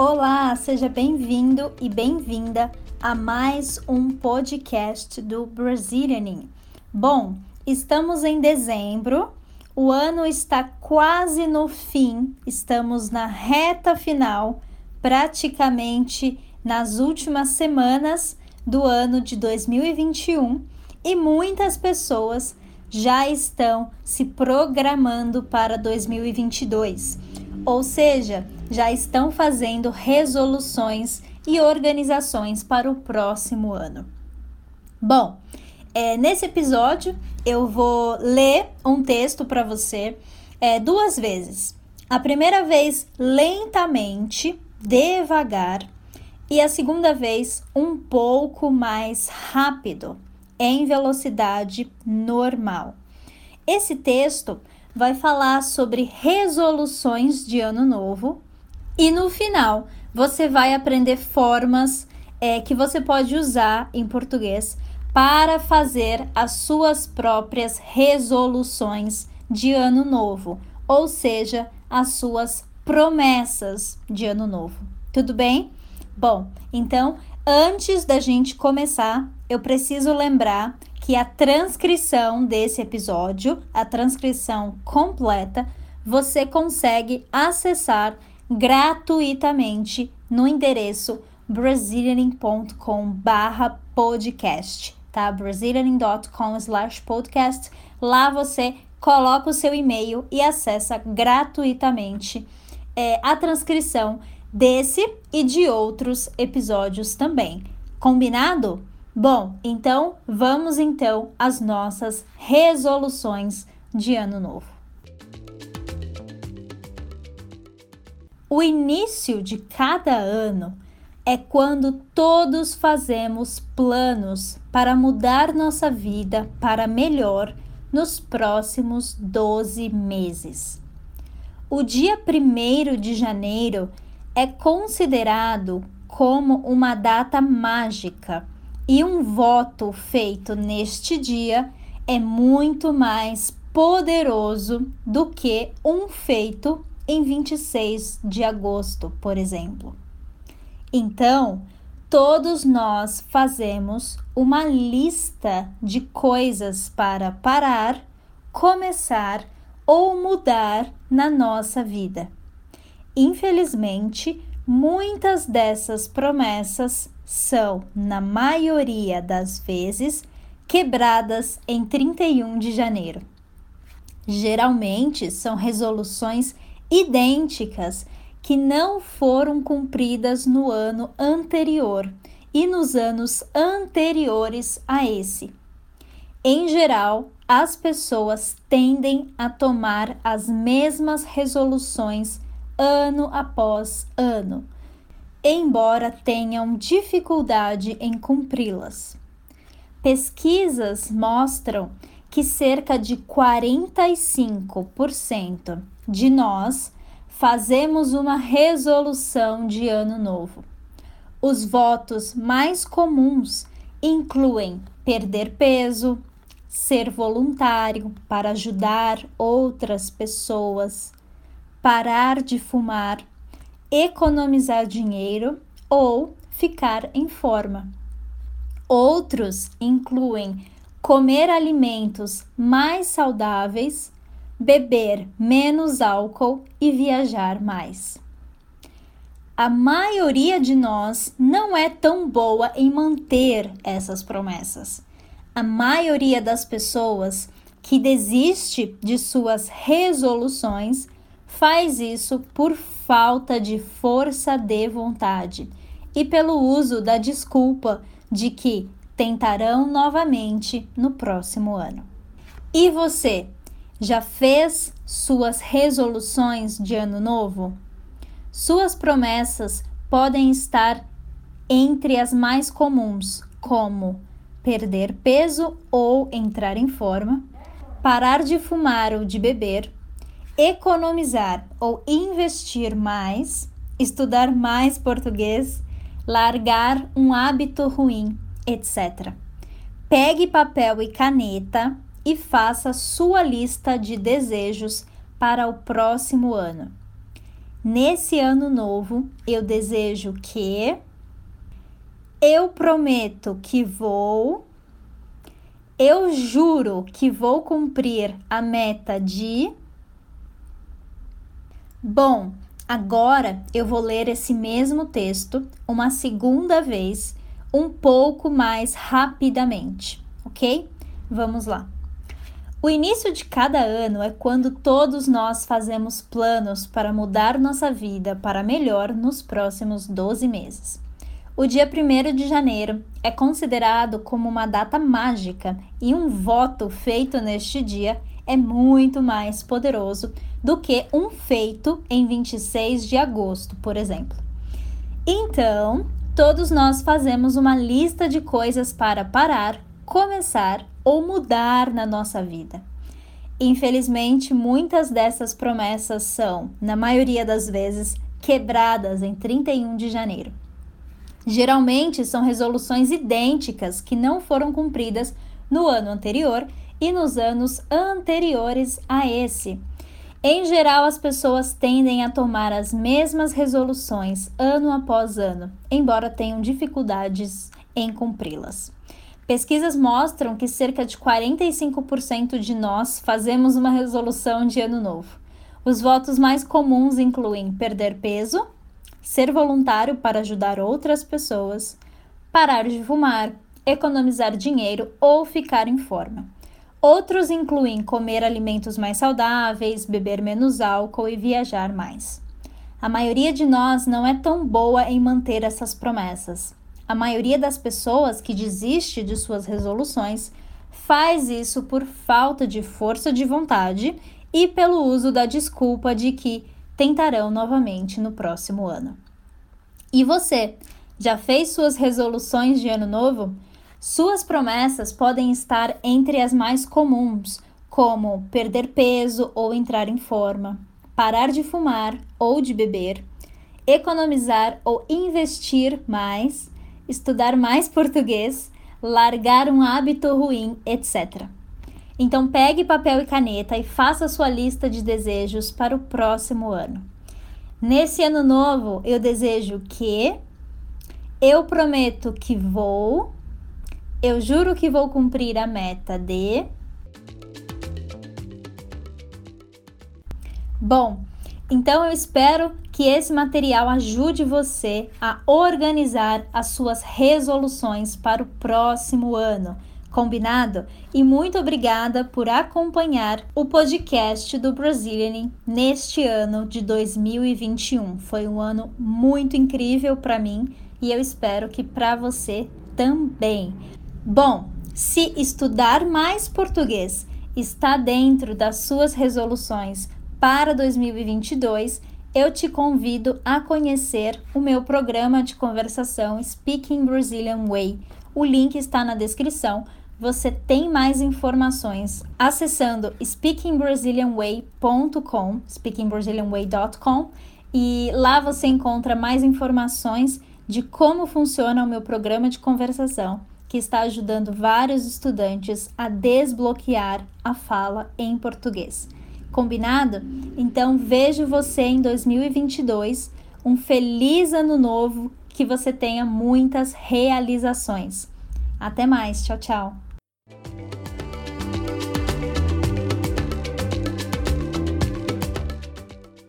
Olá, seja bem-vindo e bem-vinda a mais um podcast do Brazilianing. Bom, estamos em dezembro, o ano está quase no fim, estamos na reta final, praticamente nas últimas semanas do ano de 2021 e muitas pessoas já estão se programando para 2022, ou seja, já estão fazendo resoluções e organizações para o próximo ano. Bom, é, nesse episódio eu vou ler um texto para você é, duas vezes. A primeira vez lentamente, devagar, e a segunda vez um pouco mais rápido, em velocidade normal. Esse texto vai falar sobre resoluções de ano novo e no final você vai aprender formas é, que você pode usar em português para fazer as suas próprias resoluções de ano novo, ou seja, as suas promessas de ano novo. Tudo bem? Bom, então antes da gente começar, eu preciso lembrar que a transcrição desse episódio, a transcrição completa, você consegue acessar gratuitamente no endereço brazilianing.com/podcast, tá? brazilianing.com/podcast. Lá você coloca o seu e-mail e acessa gratuitamente é, a transcrição desse e de outros episódios também. Combinado? Bom, então vamos então às nossas resoluções de ano novo. O início de cada ano é quando todos fazemos planos para mudar nossa vida para melhor nos próximos 12 meses. O dia 1 de janeiro é considerado como uma data mágica e um voto feito neste dia é muito mais poderoso do que um feito em 26 de agosto, por exemplo. Então, todos nós fazemos uma lista de coisas para parar, começar ou mudar na nossa vida. Infelizmente, muitas dessas promessas são, na maioria das vezes, quebradas em 31 de janeiro. Geralmente são resoluções idênticas que não foram cumpridas no ano anterior e nos anos anteriores a esse. Em geral, as pessoas tendem a tomar as mesmas resoluções ano após ano embora tenham dificuldade em cumpri-las. Pesquisas mostram que cerca de 45% de nós fazemos uma resolução de ano novo. Os votos mais comuns incluem perder peso, ser voluntário para ajudar outras pessoas, parar de fumar economizar dinheiro ou ficar em forma. Outros incluem comer alimentos mais saudáveis, beber menos álcool e viajar mais. A maioria de nós não é tão boa em manter essas promessas. A maioria das pessoas que desiste de suas resoluções faz isso por falta de força de vontade e pelo uso da desculpa de que tentarão novamente no próximo ano. E você, já fez suas resoluções de ano novo? Suas promessas podem estar entre as mais comuns, como perder peso ou entrar em forma, parar de fumar ou de beber, economizar ou investir mais, estudar mais português, largar um hábito ruim, etc. Pegue papel e caneta e faça sua lista de desejos para o próximo ano. Nesse ano novo, eu desejo que eu prometo que vou eu juro que vou cumprir a meta de Bom, agora eu vou ler esse mesmo texto uma segunda vez, um pouco mais rapidamente, ok? Vamos lá. O início de cada ano é quando todos nós fazemos planos para mudar nossa vida para melhor nos próximos 12 meses. O dia 1 de janeiro é considerado como uma data mágica e um voto feito neste dia é muito mais poderoso do que um feito em 26 de agosto, por exemplo. Então, todos nós fazemos uma lista de coisas para parar, começar ou mudar na nossa vida. Infelizmente, muitas dessas promessas são, na maioria das vezes, quebradas em 31 de janeiro. Geralmente são resoluções idênticas que não foram cumpridas no ano anterior e nos anos anteriores a esse. Em geral, as pessoas tendem a tomar as mesmas resoluções ano após ano, embora tenham dificuldades em cumpri-las. Pesquisas mostram que cerca de 45% de nós fazemos uma resolução de ano novo. Os votos mais comuns incluem perder peso, ser voluntário para ajudar outras pessoas, parar de fumar, economizar dinheiro ou ficar em forma. Outros incluem comer alimentos mais saudáveis, beber menos álcool e viajar mais. A maioria de nós não é tão boa em manter essas promessas. A maioria das pessoas que desiste de suas resoluções faz isso por falta de força de vontade e pelo uso da desculpa de que tentarão novamente no próximo ano. E você, já fez suas resoluções de ano novo? Suas promessas podem estar entre as mais comuns, como perder peso ou entrar em forma, parar de fumar ou de beber, economizar ou investir mais, estudar mais português, largar um hábito ruim, etc. Então pegue papel e caneta e faça sua lista de desejos para o próximo ano. Nesse ano novo, eu desejo que eu prometo que vou, eu juro que vou cumprir a meta de. Bom, então eu espero que esse material ajude você a organizar as suas resoluções para o próximo ano Combinado? E muito obrigada por acompanhar o podcast do Brazilian neste ano de 2021. Foi um ano muito incrível para mim e eu espero que para você também. Bom, se estudar mais português está dentro das suas resoluções para 2022, eu te convido a conhecer o meu programa de conversação Speaking Brazilian Way. O link está na descrição você tem mais informações acessando speakingbrazilianway.com, speakingbrazilianway.com, e lá você encontra mais informações de como funciona o meu programa de conversação, que está ajudando vários estudantes a desbloquear a fala em português. Combinado? Então vejo você em 2022. Um feliz ano novo, que você tenha muitas realizações. Até mais, tchau, tchau.